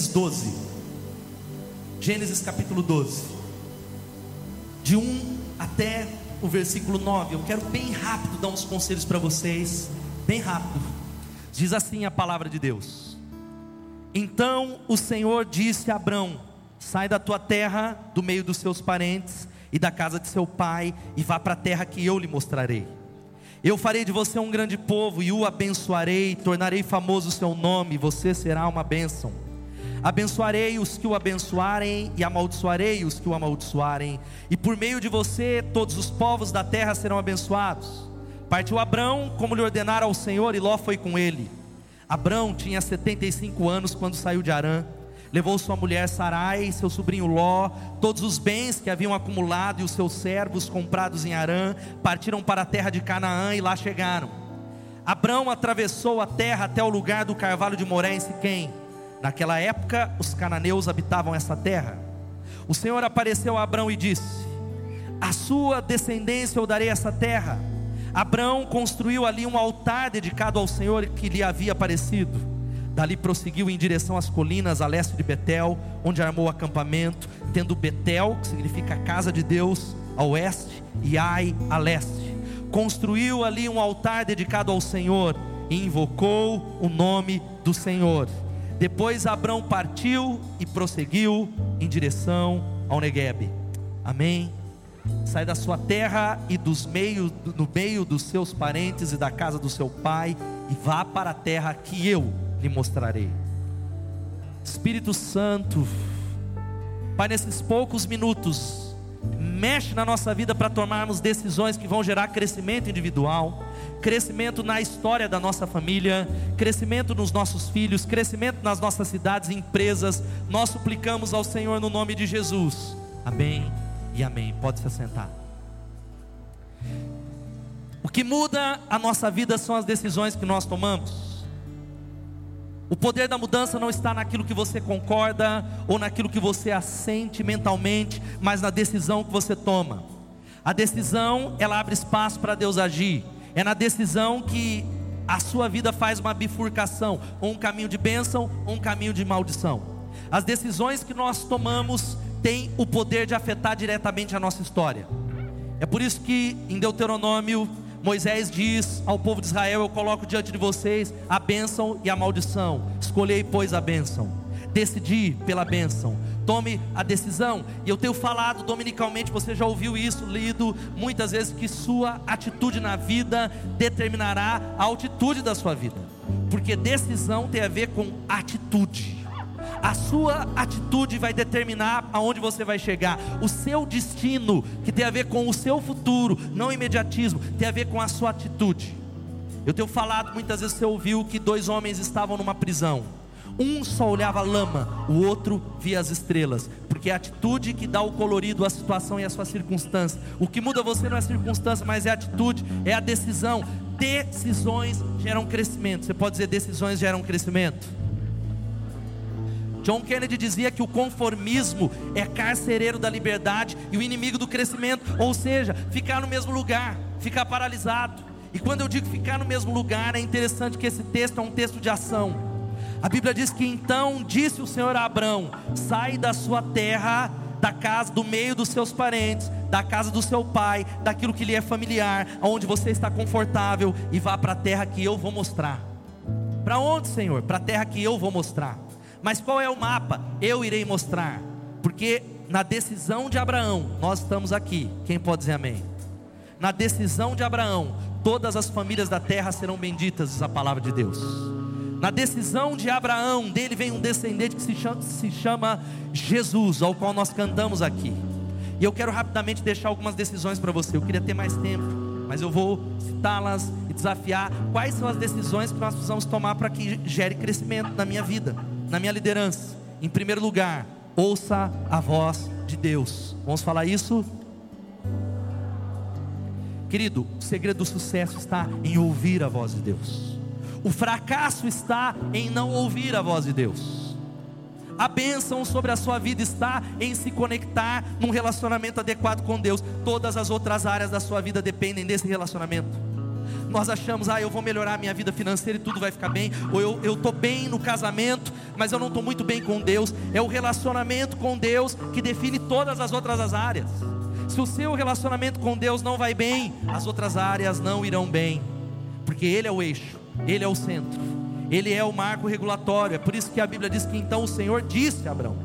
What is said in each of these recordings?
Gênesis 12. Gênesis capítulo 12. De 1 até o versículo 9. Eu quero bem rápido dar uns conselhos para vocês, bem rápido. Diz assim a palavra de Deus: Então o Senhor disse a Abrão: Sai da tua terra, do meio dos seus parentes e da casa de seu pai, e vá para a terra que eu lhe mostrarei. Eu farei de você um grande povo e o abençoarei, tornarei famoso o seu nome, você será uma bênção. Abençoarei os que o abençoarem e amaldiçoarei os que o amaldiçoarem, e por meio de você todos os povos da terra serão abençoados. Partiu Abrão, como lhe ordenara ao Senhor, e Ló foi com ele. Abrão tinha 75 anos quando saiu de Arã. Levou sua mulher Sarai seu sobrinho Ló, todos os bens que haviam acumulado e os seus servos comprados em Arã, partiram para a terra de Canaã e lá chegaram. Abrão atravessou a terra até o lugar do carvalho de Moré em Siquém. Naquela época, os cananeus habitavam essa terra. O Senhor apareceu a Abrão e disse: A sua descendência eu darei essa terra. Abrão construiu ali um altar dedicado ao Senhor que lhe havia aparecido. Dali prosseguiu em direção às colinas a leste de Betel, onde armou acampamento, tendo Betel, que significa casa de Deus, a oeste, e Ai a leste. Construiu ali um altar dedicado ao Senhor e invocou o nome do Senhor. Depois Abrão partiu e prosseguiu em direção ao Negueb. Amém. Sai da sua terra e dos meios, no meio dos seus parentes e da casa do seu pai, e vá para a terra que eu lhe mostrarei. Espírito Santo, Pai, nesses poucos minutos, mexe na nossa vida para tomarmos decisões que vão gerar crescimento individual crescimento na história da nossa família, crescimento nos nossos filhos, crescimento nas nossas cidades e empresas. Nós suplicamos ao Senhor no nome de Jesus. Amém e amém. Pode se assentar. O que muda a nossa vida são as decisões que nós tomamos. O poder da mudança não está naquilo que você concorda ou naquilo que você assente mentalmente, mas na decisão que você toma. A decisão, ela abre espaço para Deus agir. É na decisão que a sua vida faz uma bifurcação, ou um caminho de bênção, ou um caminho de maldição. As decisões que nós tomamos têm o poder de afetar diretamente a nossa história. É por isso que em Deuteronômio Moisés diz ao povo de Israel: Eu coloco diante de vocês a bênção e a maldição. Escolhei, pois, a bênção. Decidi pela bênção tome a decisão. E eu tenho falado dominicalmente, você já ouviu isso, lido muitas vezes, que sua atitude na vida determinará a altitude da sua vida, porque decisão tem a ver com atitude. A sua atitude vai determinar aonde você vai chegar. O seu destino, que tem a ver com o seu futuro, não imediatismo, tem a ver com a sua atitude. Eu tenho falado muitas vezes você ouviu que dois homens estavam numa prisão. Um só olhava lama, o outro via as estrelas, porque é a atitude que dá o colorido à situação e à sua circunstância. O que muda você não é a circunstância, mas é a atitude, é a decisão. Decisões geram crescimento. Você pode dizer decisões geram crescimento? John Kennedy dizia que o conformismo é carcereiro da liberdade e o inimigo do crescimento, ou seja, ficar no mesmo lugar, ficar paralisado. E quando eu digo ficar no mesmo lugar, é interessante que esse texto é um texto de ação. A Bíblia diz que então disse o Senhor a Abraão: sai da sua terra, da casa, do meio dos seus parentes, da casa do seu pai, daquilo que lhe é familiar, onde você está confortável, e vá para a terra que eu vou mostrar. Para onde, Senhor? Para a terra que eu vou mostrar. Mas qual é o mapa? Eu irei mostrar. Porque na decisão de Abraão, nós estamos aqui. Quem pode dizer amém? Na decisão de Abraão, todas as famílias da terra serão benditas, diz a palavra de Deus. Na decisão de Abraão, dele vem um descendente que se chama, se chama Jesus, ao qual nós cantamos aqui. E eu quero rapidamente deixar algumas decisões para você. Eu queria ter mais tempo, mas eu vou citá-las e desafiar quais são as decisões que nós precisamos tomar para que gere crescimento na minha vida, na minha liderança. Em primeiro lugar, ouça a voz de Deus. Vamos falar isso? Querido, o segredo do sucesso está em ouvir a voz de Deus. O fracasso está em não ouvir a voz de Deus. A bênção sobre a sua vida está em se conectar num relacionamento adequado com Deus. Todas as outras áreas da sua vida dependem desse relacionamento nós achamos, ah, eu vou melhorar a minha vida financeira e tudo vai ficar bem, ou eu estou bem no casamento, mas eu não estou muito bem com Deus. É o relacionamento com Deus que define todas as outras áreas. Se o seu relacionamento com Deus não vai bem, as outras áreas não irão bem, porque Ele é o eixo, Ele é o centro, Ele é o marco regulatório. É por isso que a Bíblia diz que então o Senhor disse a Abraão: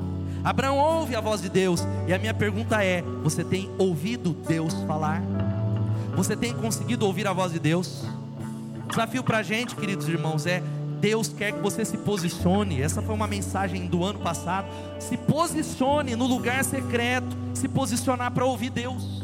Abraão ouve a voz de Deus, e a minha pergunta é: você tem ouvido Deus falar? Você tem conseguido ouvir a voz de Deus? O desafio para a gente, queridos irmãos, é Deus quer que você se posicione. Essa foi uma mensagem do ano passado. Se posicione no lugar secreto, se posicionar para ouvir Deus.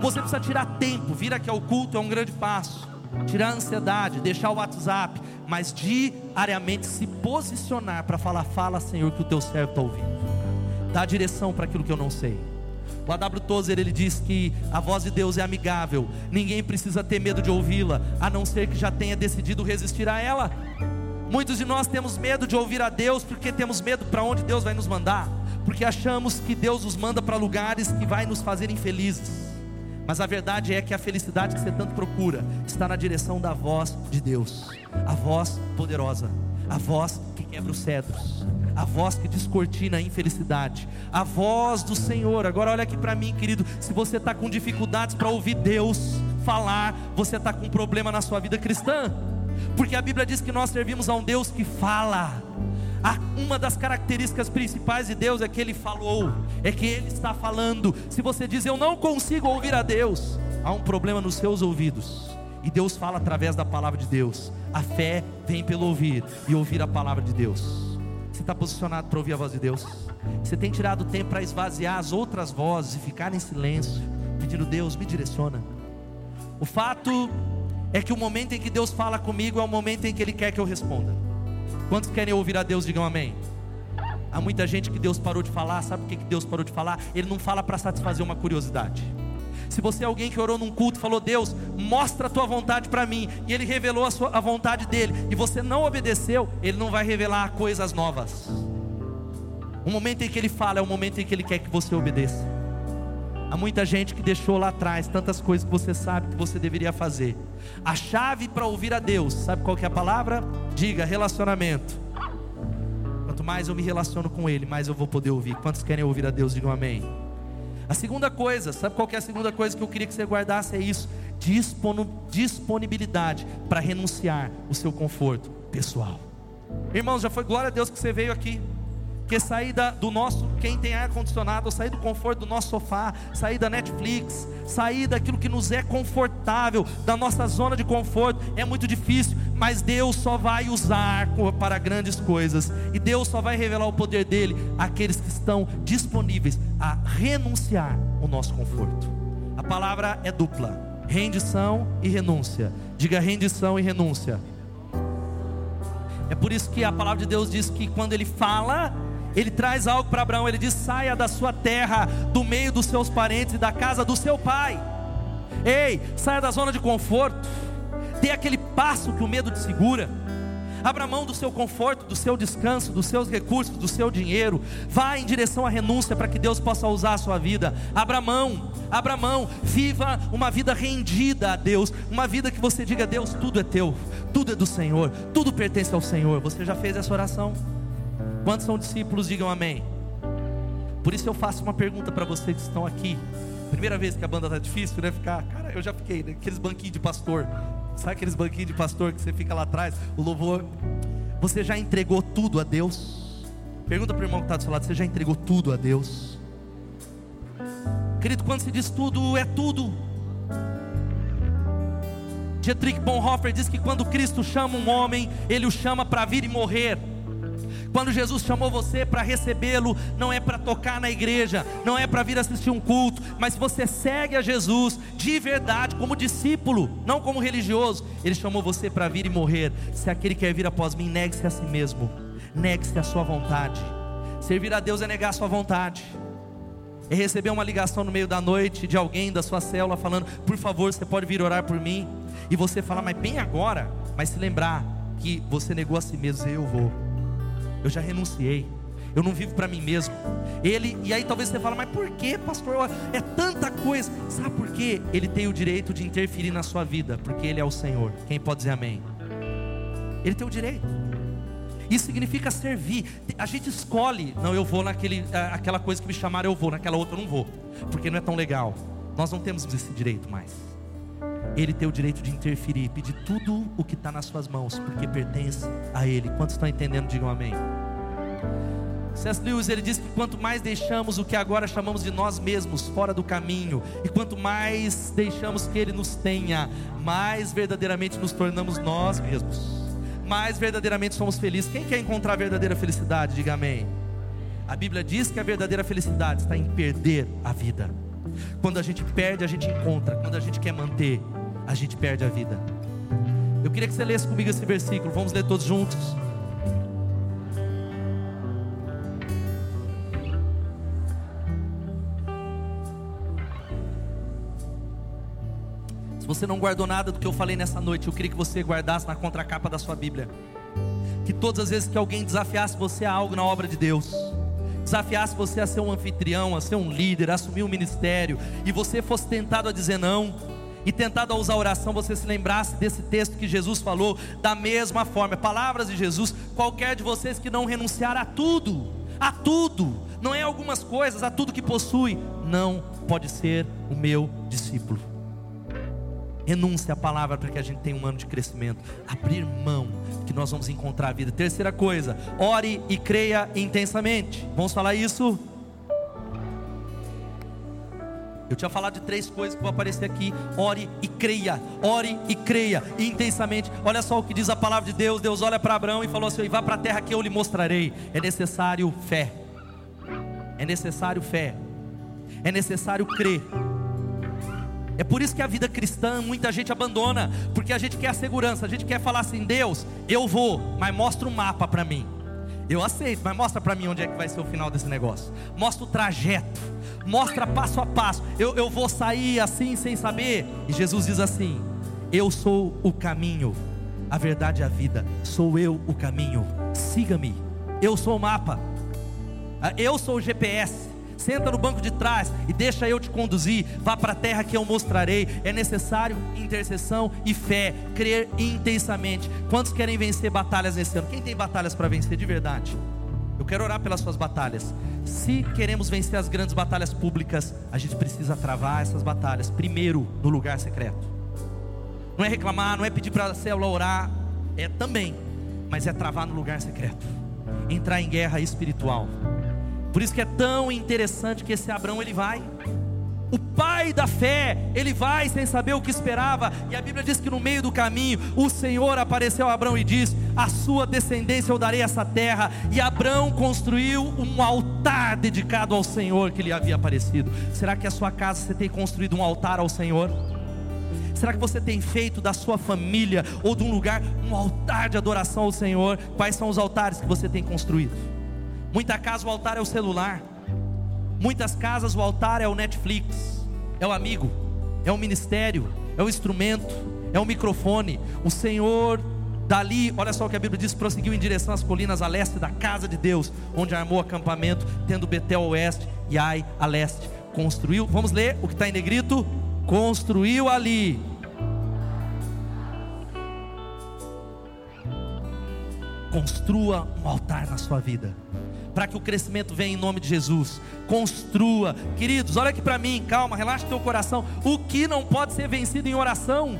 Você precisa tirar tempo, vir aqui ao culto é um grande passo. Tirar a ansiedade, deixar o WhatsApp, mas diariamente se posicionar para falar: Fala, Senhor, que o teu servo está ouvindo. Dá direção para aquilo que eu não sei. O A.W. Tozer ele diz que a voz de Deus é amigável, ninguém precisa ter medo de ouvi-la, a não ser que já tenha decidido resistir a ela. Muitos de nós temos medo de ouvir a Deus porque temos medo para onde Deus vai nos mandar, porque achamos que Deus nos manda para lugares que vai nos fazer infelizes. Mas a verdade é que a felicidade que você tanto procura está na direção da voz de Deus, a voz poderosa, a voz que quebra os cedros, a voz que descortina a infelicidade, a voz do Senhor. Agora olha aqui para mim, querido, se você está com dificuldades para ouvir Deus falar, você está com um problema na sua vida cristã, porque a Bíblia diz que nós servimos a um Deus que fala. Uma das características principais de Deus é que Ele falou, é que Ele está falando. Se você diz eu não consigo ouvir a Deus, há um problema nos seus ouvidos. E Deus fala através da palavra de Deus. A fé vem pelo ouvir e ouvir a palavra de Deus. Você está posicionado para ouvir a voz de Deus? Você tem tirado tempo para esvaziar as outras vozes e ficar em silêncio, pedindo Deus, me direciona. O fato é que o momento em que Deus fala comigo é o momento em que Ele quer que eu responda. Quantos querem ouvir a Deus, digam amém. Há muita gente que Deus parou de falar, sabe por que Deus parou de falar? Ele não fala para satisfazer uma curiosidade. Se você é alguém que orou num culto e falou, Deus, mostra a tua vontade para mim, e Ele revelou a, sua, a vontade dele, e você não obedeceu, Ele não vai revelar coisas novas. O momento em que Ele fala é o momento em que Ele quer que você obedeça. Há muita gente que deixou lá atrás tantas coisas que você sabe que você deveria fazer. A chave para ouvir a Deus, sabe qual que é a palavra? Diga relacionamento. Quanto mais eu me relaciono com Ele, mais eu vou poder ouvir. Quantos querem ouvir a Deus, digam amém. A segunda coisa, sabe qual é a segunda coisa que eu queria que você guardasse? É isso: disponibilidade para renunciar o seu conforto pessoal. Irmãos, já foi glória a Deus que você veio aqui. Que sair da, do nosso, quem tem ar condicionado, sair do conforto do nosso sofá, sair da Netflix, sair daquilo que nos é confortável, da nossa zona de conforto, é muito difícil, mas Deus só vai usar para grandes coisas, e Deus só vai revelar o poder dele àqueles que estão disponíveis a renunciar o nosso conforto. A palavra é dupla: rendição e renúncia. Diga rendição e renúncia. É por isso que a palavra de Deus diz que quando ele fala, ele traz algo para Abraão, ele diz: saia da sua terra, do meio dos seus parentes e da casa do seu pai. Ei, saia da zona de conforto, dê aquele passo que o medo te segura. Abra mão do seu conforto, do seu descanso, dos seus recursos, do seu dinheiro. Vá em direção à renúncia para que Deus possa usar a sua vida. Abra mão, abra mão. Viva uma vida rendida a Deus. Uma vida que você diga: Deus, tudo é teu, tudo é do Senhor, tudo pertence ao Senhor. Você já fez essa oração? Quantos são discípulos? Digam amém. Por isso eu faço uma pergunta para vocês que estão aqui. Primeira vez que a banda tá difícil, né? Ficar, cara, eu já fiquei, né? aqueles banquinhos de pastor. Sabe aqueles banquinhos de pastor que você fica lá atrás? O louvor. Você já entregou tudo a Deus? Pergunta para o irmão que está do seu lado: você já entregou tudo a Deus? Querido, quando se diz tudo, é tudo. Dietrich Bonhoeffer diz que quando Cristo chama um homem, ele o chama para vir e morrer. Quando Jesus chamou você para recebê-lo, não é para tocar na igreja, não é para vir assistir um culto, mas você segue a Jesus de verdade, como discípulo, não como religioso, Ele chamou você para vir e morrer. Se aquele quer vir após mim, negue-se a si mesmo, negue-se a sua vontade. Servir a Deus é negar a sua vontade. É receber uma ligação no meio da noite de alguém da sua célula falando, por favor, você pode vir orar por mim. E você fala, mas bem agora, mas se lembrar que você negou a si mesmo, eu vou eu já renunciei. Eu não vivo para mim mesmo. Ele, e aí talvez você fale, mas por que, pastor? É tanta coisa. Sabe por quê? Ele tem o direito de interferir na sua vida, porque ele é o Senhor. Quem pode dizer amém? Ele tem o direito. Isso significa servir. A gente escolhe, não, eu vou naquele, aquela coisa que me chamaram, eu vou, naquela outra eu não vou, porque não é tão legal. Nós não temos esse direito mais. Ele tem o direito de interferir, pedir tudo o que está nas suas mãos, porque pertence a Ele. Quantos estão entendendo? Digam amém. C.S. Lewis ele diz que quanto mais deixamos o que agora chamamos de nós mesmos fora do caminho, e quanto mais deixamos que Ele nos tenha, mais verdadeiramente nos tornamos nós mesmos mais verdadeiramente somos felizes. Quem quer encontrar a verdadeira felicidade? Diga amém. A Bíblia diz que a verdadeira felicidade está em perder a vida. Quando a gente perde, a gente encontra. Quando a gente quer manter, a gente perde a vida. Eu queria que você lesse comigo esse versículo. Vamos ler todos juntos. Se você não guardou nada do que eu falei nessa noite, eu queria que você guardasse na contracapa da sua Bíblia. Que todas as vezes que alguém desafiasse você a algo na obra de Deus, desafiasse você a ser um anfitrião, a ser um líder, a assumir um ministério, e você fosse tentado a dizer não, e tentado a usar a oração, você se lembrasse desse texto que Jesus falou, da mesma forma, palavras de Jesus, qualquer de vocês que não renunciar a tudo, a tudo, não é algumas coisas, a tudo que possui, não pode ser o meu discípulo. Renúncia à palavra para que a gente tenha um ano de crescimento. Abrir mão, que nós vamos encontrar a vida. Terceira coisa, ore e creia intensamente. Vamos falar isso? Eu tinha falado de três coisas que vão aparecer aqui. Ore e creia, ore e creia intensamente. Olha só o que diz a palavra de Deus. Deus olha para Abraão e falou assim: Vá para a terra que eu lhe mostrarei. É necessário fé. É necessário fé. É necessário crer. É por isso que a vida cristã muita gente abandona, porque a gente quer a segurança, a gente quer falar assim: Deus, eu vou, mas mostra um mapa para mim. Eu aceito, mas mostra para mim onde é que vai ser o final desse negócio. Mostra o trajeto, mostra passo a passo. Eu, eu vou sair assim sem saber. E Jesus diz assim: Eu sou o caminho, a verdade e a vida. Sou eu o caminho. Siga-me. Eu sou o mapa. Eu sou o GPS senta no banco de trás e deixa eu te conduzir, vá para a terra que eu mostrarei. É necessário intercessão e fé, crer intensamente. Quantos querem vencer batalhas nesse ano? Quem tem batalhas para vencer de verdade? Eu quero orar pelas suas batalhas. Se queremos vencer as grandes batalhas públicas, a gente precisa travar essas batalhas primeiro no lugar secreto. Não é reclamar, não é pedir para a célula orar, é também, mas é travar no lugar secreto. Entrar em guerra espiritual. Por isso que é tão interessante que esse Abraão ele vai. O pai da fé, ele vai sem saber o que esperava, e a Bíblia diz que no meio do caminho, o Senhor apareceu a Abraão e disse: A sua descendência eu darei essa terra. E Abraão construiu um altar dedicado ao Senhor que lhe havia aparecido. Será que a sua casa você tem construído um altar ao Senhor? Será que você tem feito da sua família ou de um lugar um altar de adoração ao Senhor? Quais são os altares que você tem construído? Muita casa o altar é o celular. Muitas casas o altar é o Netflix, é o amigo, é o ministério, é o instrumento, é o microfone. O Senhor dali, olha só o que a Bíblia diz, prosseguiu em direção às colinas a leste da casa de Deus, onde armou acampamento, tendo Betel a oeste e Ai a leste. Construiu, vamos ler o que está em negrito? Construiu ali construa um altar na sua vida para que o crescimento venha em nome de Jesus. Construa, queridos, olha aqui para mim, calma, relaxa teu coração. O que não pode ser vencido em oração?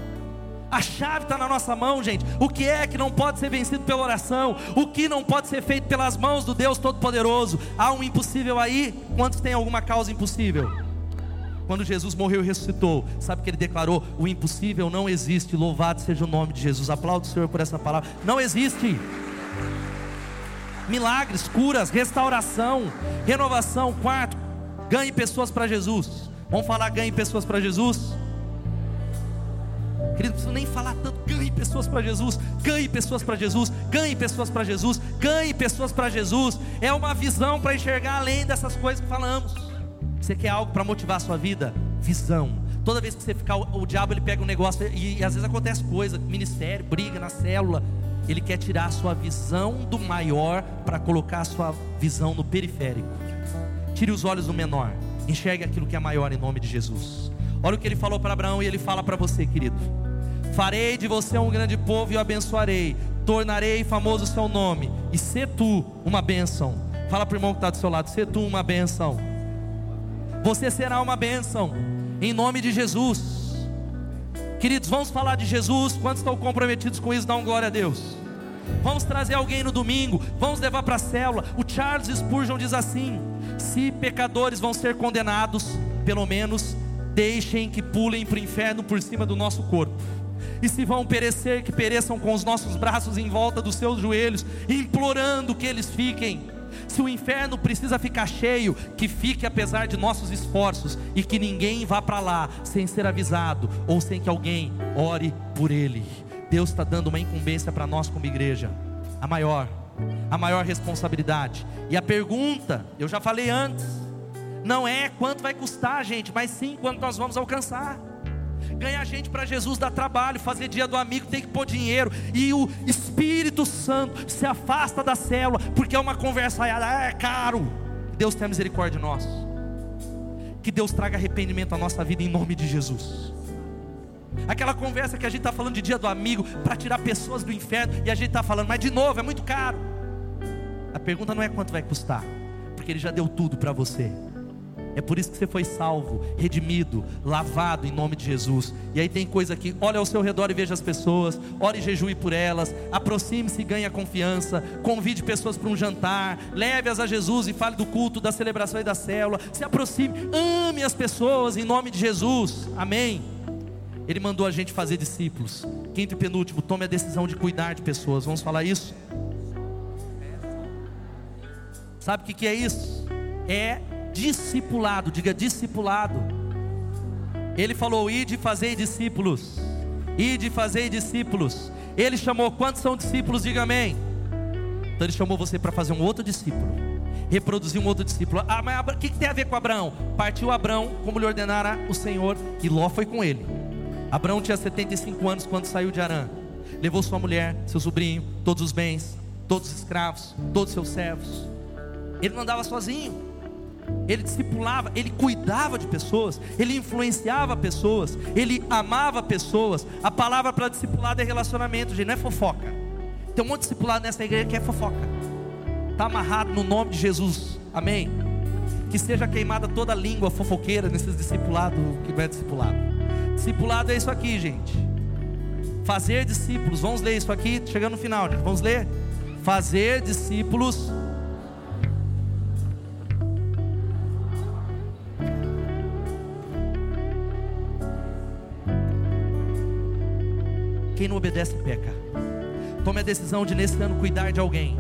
A chave está na nossa mão, gente. O que é que não pode ser vencido pela oração? O que não pode ser feito pelas mãos do Deus Todo-Poderoso? Há um impossível aí? Quantos tem alguma causa impossível? Quando Jesus morreu e ressuscitou, sabe que ele declarou: o impossível não existe. Louvado seja o nome de Jesus. Aplaudo o Senhor por essa palavra. Não existe milagres, curas, restauração, renovação. Quarto, ganhe pessoas para Jesus. Vamos falar ganhe pessoas para Jesus? Querido, não preciso nem falar tanto. Ganhe pessoas para Jesus, ganhe pessoas para Jesus, ganhe pessoas para Jesus, ganhe pessoas para Jesus. É uma visão para enxergar além dessas coisas que falamos. Você quer algo para motivar a sua vida? Visão. Toda vez que você ficar, o, o diabo ele pega um negócio e, e às vezes acontece coisa, ministério, briga na célula, ele quer tirar a sua visão do maior para colocar a sua visão no periférico. Tire os olhos do menor, enxergue aquilo que é maior em nome de Jesus. Olha o que ele falou para Abraão e ele fala para você, querido. Farei de você um grande povo e o abençoarei. tornarei famoso o seu nome, e se tu uma bênção. Fala para o irmão que está do seu lado, se tu uma bênção. Você será uma bênção, em nome de Jesus. Queridos, vamos falar de Jesus. Quantos estão comprometidos com isso? Dá um glória a Deus. Vamos trazer alguém no domingo, vamos levar para a célula. O Charles Spurgeon diz assim: se pecadores vão ser condenados, pelo menos deixem que pulem para o inferno por cima do nosso corpo. E se vão perecer, que pereçam com os nossos braços em volta dos seus joelhos, implorando que eles fiquem. Se o inferno precisa ficar cheio, que fique apesar de nossos esforços e que ninguém vá para lá sem ser avisado ou sem que alguém ore por ele. Deus está dando uma incumbência para nós como igreja, a maior, a maior responsabilidade. E a pergunta, eu já falei antes, não é quanto vai custar, gente, mas sim quanto nós vamos alcançar. Ganhar gente para Jesus dá trabalho, fazer dia do amigo tem que pôr dinheiro, e o Espírito Santo se afasta da célula, porque é uma conversa, ah, é caro. Deus tenha misericórdia de nós. Que Deus traga arrependimento à nossa vida em nome de Jesus. Aquela conversa que a gente está falando de dia do amigo para tirar pessoas do inferno e a gente está falando, mas de novo é muito caro. A pergunta não é quanto vai custar, porque Ele já deu tudo para você. É por isso que você foi salvo, redimido, lavado em nome de Jesus. E aí tem coisa aqui, olha ao seu redor e veja as pessoas, ore e jejue por elas, aproxime-se e ganhe confiança, convide pessoas para um jantar, leve-as a Jesus e fale do culto, da celebração e da célula. Se aproxime, ame as pessoas em nome de Jesus. Amém. Ele mandou a gente fazer discípulos. Quinto e penúltimo, tome a decisão de cuidar de pessoas. Vamos falar isso? Sabe o que é isso? É discipulado, diga discipulado. Ele falou: ide fazer discípulos, ide fazer discípulos. Ele chamou quantos são discípulos? Diga amém. Então ele chamou você para fazer um outro discípulo, reproduzir um outro discípulo. Ah, mas o que, que tem a ver com Abraão? Partiu Abraão, como lhe ordenara o Senhor, e Ló foi com ele. Abraão tinha 75 anos quando saiu de Arã. Levou sua mulher, seu sobrinho, todos os bens, todos os escravos, todos os seus servos. Ele não andava sozinho ele discipulava, ele cuidava de pessoas, ele influenciava pessoas, ele amava pessoas. A palavra para discipulado é relacionamento, gente, não é fofoca. Tem um monte de discipulado nessa igreja que é fofoca. Está amarrado no nome de Jesus. Amém? Que seja queimada toda a língua fofoqueira nesses discipulados que não é discipulado. Discipulado é isso aqui, gente. Fazer discípulos. Vamos ler isso aqui, chegando no final, gente. Vamos ler? Fazer discípulos Quem não obedece peca. Tome a decisão de nesse ano cuidar de alguém.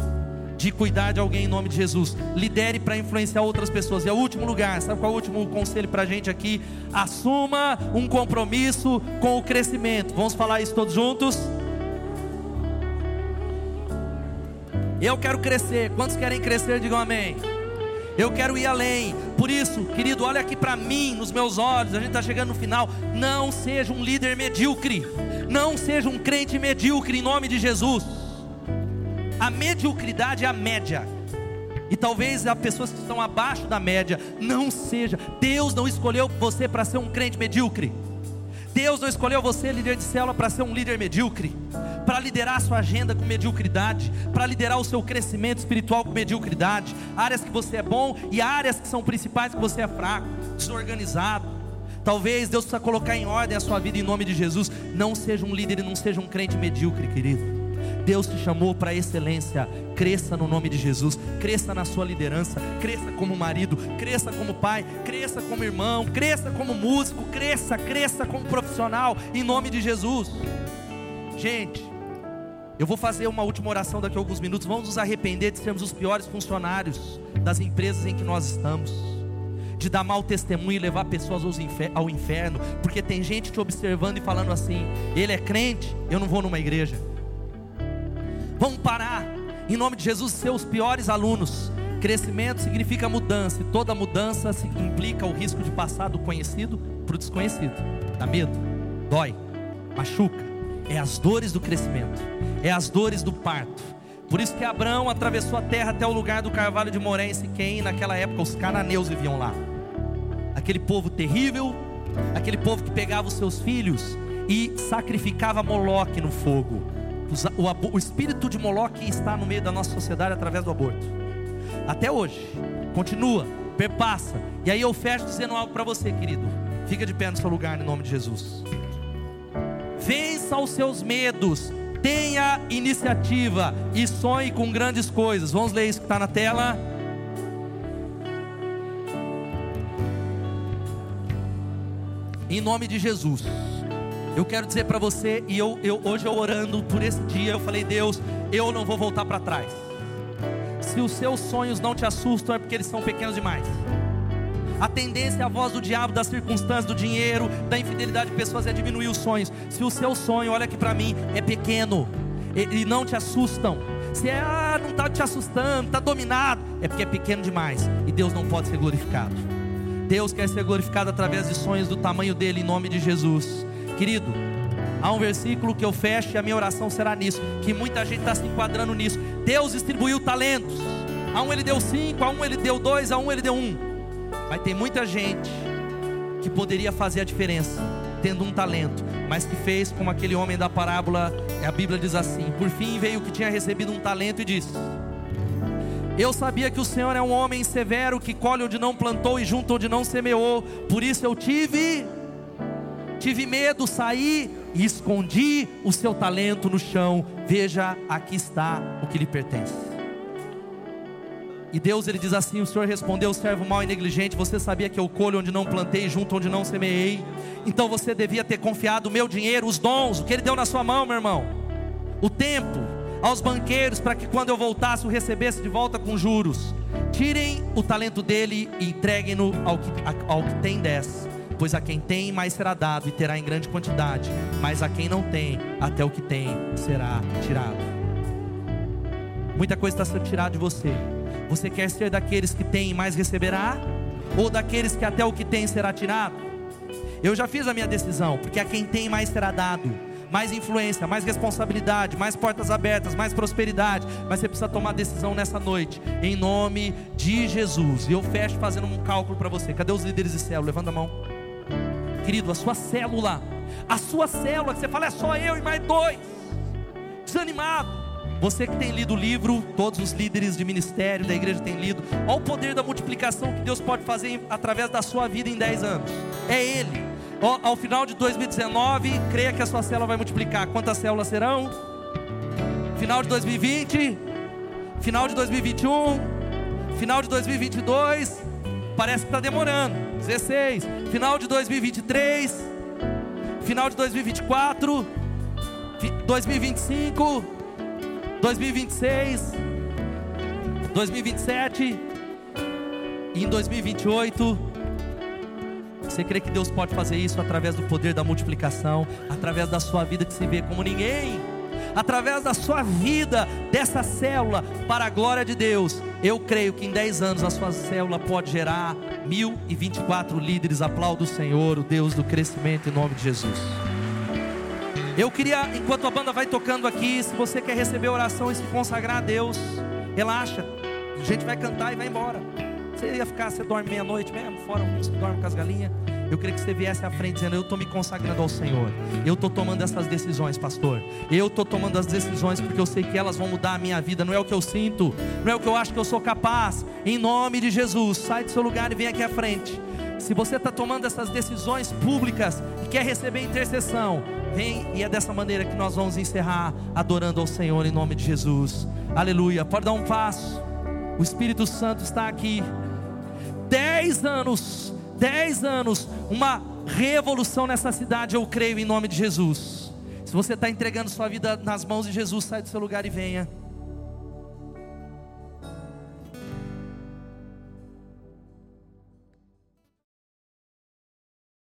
De cuidar de alguém em nome de Jesus. Lidere para influenciar outras pessoas. E é o último lugar, sabe qual é o último conselho para a gente aqui? Assuma um compromisso com o crescimento. Vamos falar isso todos juntos? Eu quero crescer. Quantos querem crescer? Digam amém. Eu quero ir além. Por isso, querido, olha aqui para mim, nos meus olhos. A gente está chegando no final. Não seja um líder medíocre. Não seja um crente medíocre em nome de Jesus. A mediocridade é a média. E talvez há pessoas que estão abaixo da média. Não seja. Deus não escolheu você para ser um crente medíocre. Deus não escolheu você, líder de célula, para ser um líder medíocre, para liderar a sua agenda com mediocridade, para liderar o seu crescimento espiritual com mediocridade, áreas que você é bom e áreas que são principais que você é fraco, desorganizado. Talvez Deus precisa colocar em ordem a sua vida em nome de Jesus. Não seja um líder e não seja um crente medíocre, querido. Deus te chamou para excelência. Cresça no nome de Jesus. Cresça na sua liderança. Cresça como marido. Cresça como pai. Cresça como irmão. Cresça como músico. Cresça, cresça como profissional. Em nome de Jesus. Gente, eu vou fazer uma última oração daqui a alguns minutos. Vamos nos arrepender de sermos os piores funcionários das empresas em que nós estamos de dar mau testemunho e levar pessoas ao inferno, porque tem gente te observando e falando assim: ele é crente, eu não vou numa igreja. Vamos parar, em nome de Jesus, ser os piores alunos. Crescimento significa mudança, e toda mudança implica o risco de passar do conhecido para o desconhecido. Dá medo, dói, machuca. É as dores do crescimento, é as dores do parto. Por isso que Abraão atravessou a terra até o lugar do carvalho de Moré em Siquém, naquela época os cananeus viviam lá aquele povo terrível, aquele povo que pegava os seus filhos e sacrificava Moloque no fogo. O, espírito de Moloque está no meio da nossa sociedade através do aborto. Até hoje. Continua, perpassa. E aí eu fecho dizendo algo para você, querido. Fica de pé no seu lugar em nome de Jesus. Vença os seus medos. Tenha iniciativa e sonhe com grandes coisas. Vamos ler isso que está na tela. Em nome de Jesus. Eu quero dizer para você, e eu, eu, hoje eu orando por esse dia, eu falei, Deus, eu não vou voltar para trás. Se os seus sonhos não te assustam, é porque eles são pequenos demais. A tendência, a voz do diabo, das circunstâncias, do dinheiro, da infidelidade de pessoas é diminuir os sonhos. Se o seu sonho, olha aqui para mim, é pequeno e não te assustam. Se é, ah, não está te assustando, está dominado, é porque é pequeno demais e Deus não pode ser glorificado. Deus quer ser glorificado através de sonhos do tamanho dele, em nome de Jesus. Querido, há um versículo que eu fecho e a minha oração será nisso, que muita gente está se enquadrando nisso. Deus distribuiu talentos. A um ele deu cinco, a um ele deu dois, a um ele deu um. Mas tem muita gente que poderia fazer a diferença, tendo um talento, mas que fez como aquele homem da parábola, a Bíblia diz assim: por fim veio o que tinha recebido um talento e disse: Eu sabia que o Senhor é um homem severo que colhe onde não plantou e junta onde não semeou, por isso eu tive tive medo, saí e escondi o seu talento no chão. Veja, aqui está o que lhe pertence. E Deus ele diz assim: O Senhor respondeu, servo mau e negligente. Você sabia que eu colho onde não plantei, junto onde não semeei. Então você devia ter confiado o meu dinheiro, os dons, o que Ele deu na sua mão, meu irmão, o tempo, aos banqueiros, para que quando eu voltasse o recebesse de volta com juros. Tirem o talento dele e entreguem-no ao que, ao que tem dez Pois a quem tem, mais será dado e terá em grande quantidade, mas a quem não tem, até o que tem será tirado. Muita coisa está sendo tirada de você. Você quer ser daqueles que têm e mais receberá? Ou daqueles que até o que tem será tirado? Eu já fiz a minha decisão, porque a quem tem mais será dado mais influência, mais responsabilidade, mais portas abertas, mais prosperidade. Mas você precisa tomar decisão nessa noite, em nome de Jesus. E eu fecho fazendo um cálculo para você. Cadê os líderes de céu? Levanta a mão. Querido, a sua célula, a sua célula, que você fala, é só eu e mais dois, desanimado. Você que tem lido o livro, todos os líderes de ministério da igreja têm lido, olha o poder da multiplicação que Deus pode fazer através da sua vida em 10 anos. É Ele. Ao final de 2019, creia que a sua célula vai multiplicar. Quantas células serão? Final de 2020, final de 2021, final de 2022. Parece que está demorando. 16, final de 2023, final de 2024, 2025, 2026, 2027 e em 2028. Você crê que Deus pode fazer isso através do poder da multiplicação, através da sua vida que se vê como ninguém? Através da sua vida, dessa célula, para a glória de Deus. Eu creio que em 10 anos a sua célula pode gerar 1024 líderes. Aplaudo o Senhor, o Deus do crescimento, em nome de Jesus. Eu queria, enquanto a banda vai tocando aqui, se você quer receber oração e se consagrar a Deus, relaxa. A gente vai cantar e vai embora. Você ia ficar, você dorme meia-noite mesmo, fora uns que dormem com as galinhas. Eu queria que você viesse à frente dizendo: Eu estou me consagrando ao Senhor. Eu estou tomando essas decisões, pastor. Eu estou tomando as decisões porque eu sei que elas vão mudar a minha vida. Não é o que eu sinto, não é o que eu acho que eu sou capaz. Em nome de Jesus, sai do seu lugar e vem aqui à frente. Se você está tomando essas decisões públicas e quer receber intercessão, vem e é dessa maneira que nós vamos encerrar adorando ao Senhor em nome de Jesus. Aleluia. Pode dar um passo. O Espírito Santo está aqui. Dez anos dez anos, uma revolução nessa cidade, eu creio em nome de Jesus. Se você está entregando sua vida nas mãos de Jesus, sai do seu lugar e venha.